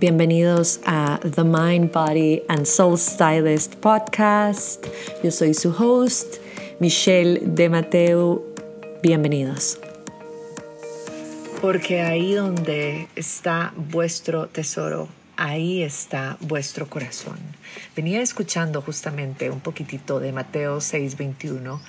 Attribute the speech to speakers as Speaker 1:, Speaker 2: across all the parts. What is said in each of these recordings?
Speaker 1: Bienvenidos a The Mind, Body and Soul Stylist podcast. Yo soy su host, Michelle de Mateo. Bienvenidos. Porque ahí donde está vuestro tesoro, ahí está vuestro corazón. Venía escuchando justamente un poquitito de Mateo 6:21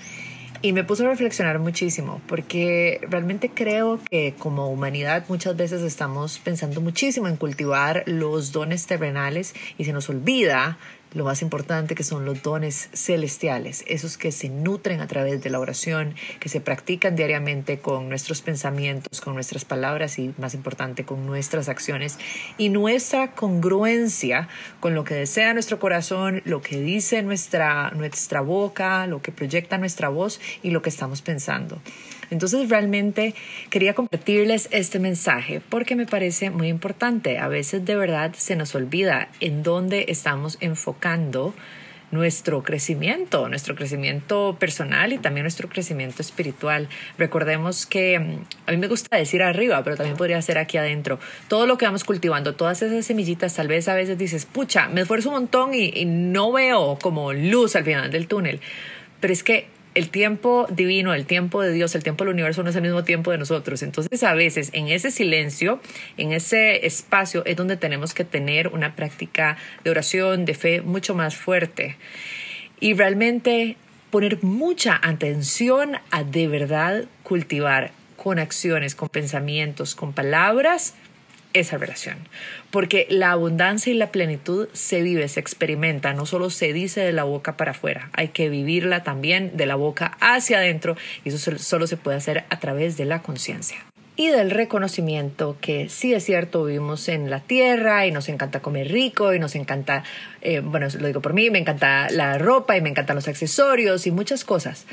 Speaker 1: y me puso a reflexionar muchísimo porque realmente creo que como humanidad muchas veces estamos pensando muchísimo en cultivar los dones terrenales y se nos olvida lo más importante que son los dones celestiales, esos que se nutren a través de la oración, que se practican diariamente con nuestros pensamientos, con nuestras palabras y más importante con nuestras acciones y nuestra congruencia con lo que desea nuestro corazón, lo que dice nuestra, nuestra boca, lo que proyecta nuestra voz y lo que estamos pensando. Entonces realmente quería compartirles este mensaje porque me parece muy importante. A veces de verdad se nos olvida en dónde estamos enfocando nuestro crecimiento, nuestro crecimiento personal y también nuestro crecimiento espiritual. Recordemos que mm, a mí me gusta decir arriba, pero también podría ser aquí adentro. Todo lo que vamos cultivando, todas esas semillitas, tal vez a veces dices, pucha, me esfuerzo un montón y, y no veo como luz al final del túnel. Pero es que el tiempo divino, el tiempo de Dios, el tiempo del universo no es el mismo tiempo de nosotros. Entonces, a veces en ese silencio, en ese espacio, es donde tenemos que tener una práctica de oración, de fe mucho más fuerte. Y realmente poner mucha atención a de verdad cultivar con acciones, con pensamientos, con palabras, esa relación. Porque la abundancia y la plenitud se vive, se experimenta, no solo se dice de la boca para afuera, hay que vivirla también de la boca hacia adentro y eso solo se puede hacer a través de la conciencia y del reconocimiento que sí es cierto, vivimos en la tierra y nos encanta comer rico y nos encanta, eh, bueno, lo digo por mí, me encanta la ropa y me encantan los accesorios y muchas cosas.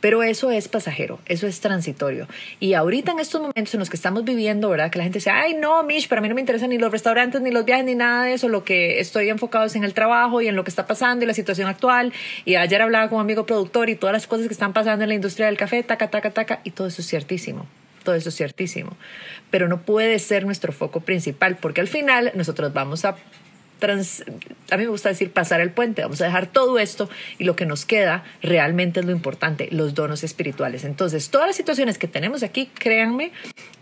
Speaker 1: Pero eso es pasajero, eso es transitorio. Y ahorita en estos momentos en los que estamos viviendo, ¿verdad? Que la gente dice, ay, no, Mish, para mí no me interesan ni los restaurantes, ni los viajes, ni nada de eso. Lo que estoy enfocado es en el trabajo y en lo que está pasando y la situación actual. Y ayer hablaba con un amigo productor y todas las cosas que están pasando en la industria del café, taca, taca, taca. Y todo eso es ciertísimo. Todo eso es ciertísimo. Pero no puede ser nuestro foco principal porque al final nosotros vamos a a mí me gusta decir pasar el puente, vamos a dejar todo esto y lo que nos queda realmente es lo importante, los donos espirituales. Entonces, todas las situaciones que tenemos aquí, créanme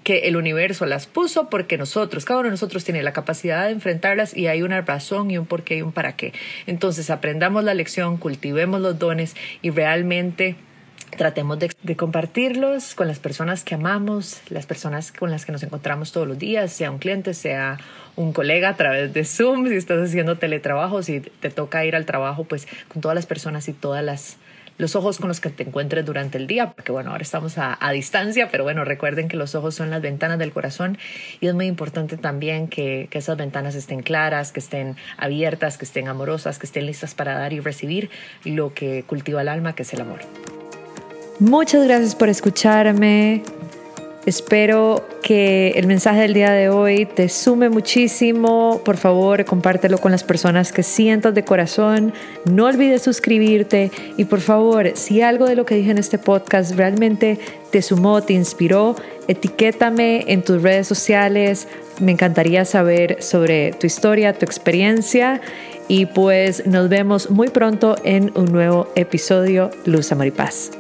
Speaker 1: que el universo las puso porque nosotros, cada uno de nosotros tiene la capacidad de enfrentarlas y hay una razón y un por qué y un para qué. Entonces, aprendamos la lección, cultivemos los dones y realmente tratemos de, compartirlos con las personas que amamos, las personas con las que nos encontramos todos los días, sea un cliente, sea un colega a través de Zoom, si estás haciendo teletrabajo, si te toca ir al trabajo, pues con todas las personas y todas las los ojos con los que te encuentres durante el día, porque bueno, ahora estamos a, distancia, pero bueno, recuerden que los ojos son las ventanas del corazón y es muy importante también que esas ventanas estén claras, que estén abiertas, que estén amorosas, que estén listas para dar y recibir lo que cultiva el alma, que es el amor. Muchas gracias por escucharme. Espero que el mensaje del día de hoy te sume muchísimo. Por favor, compártelo con las personas que sientas de corazón. No olvides suscribirte y por favor, si algo de lo que dije en este podcast realmente te sumó, te inspiró, etiquétame en tus redes sociales. Me encantaría saber sobre tu historia, tu experiencia y pues nos vemos muy pronto en un nuevo episodio Luz Amor y Paz.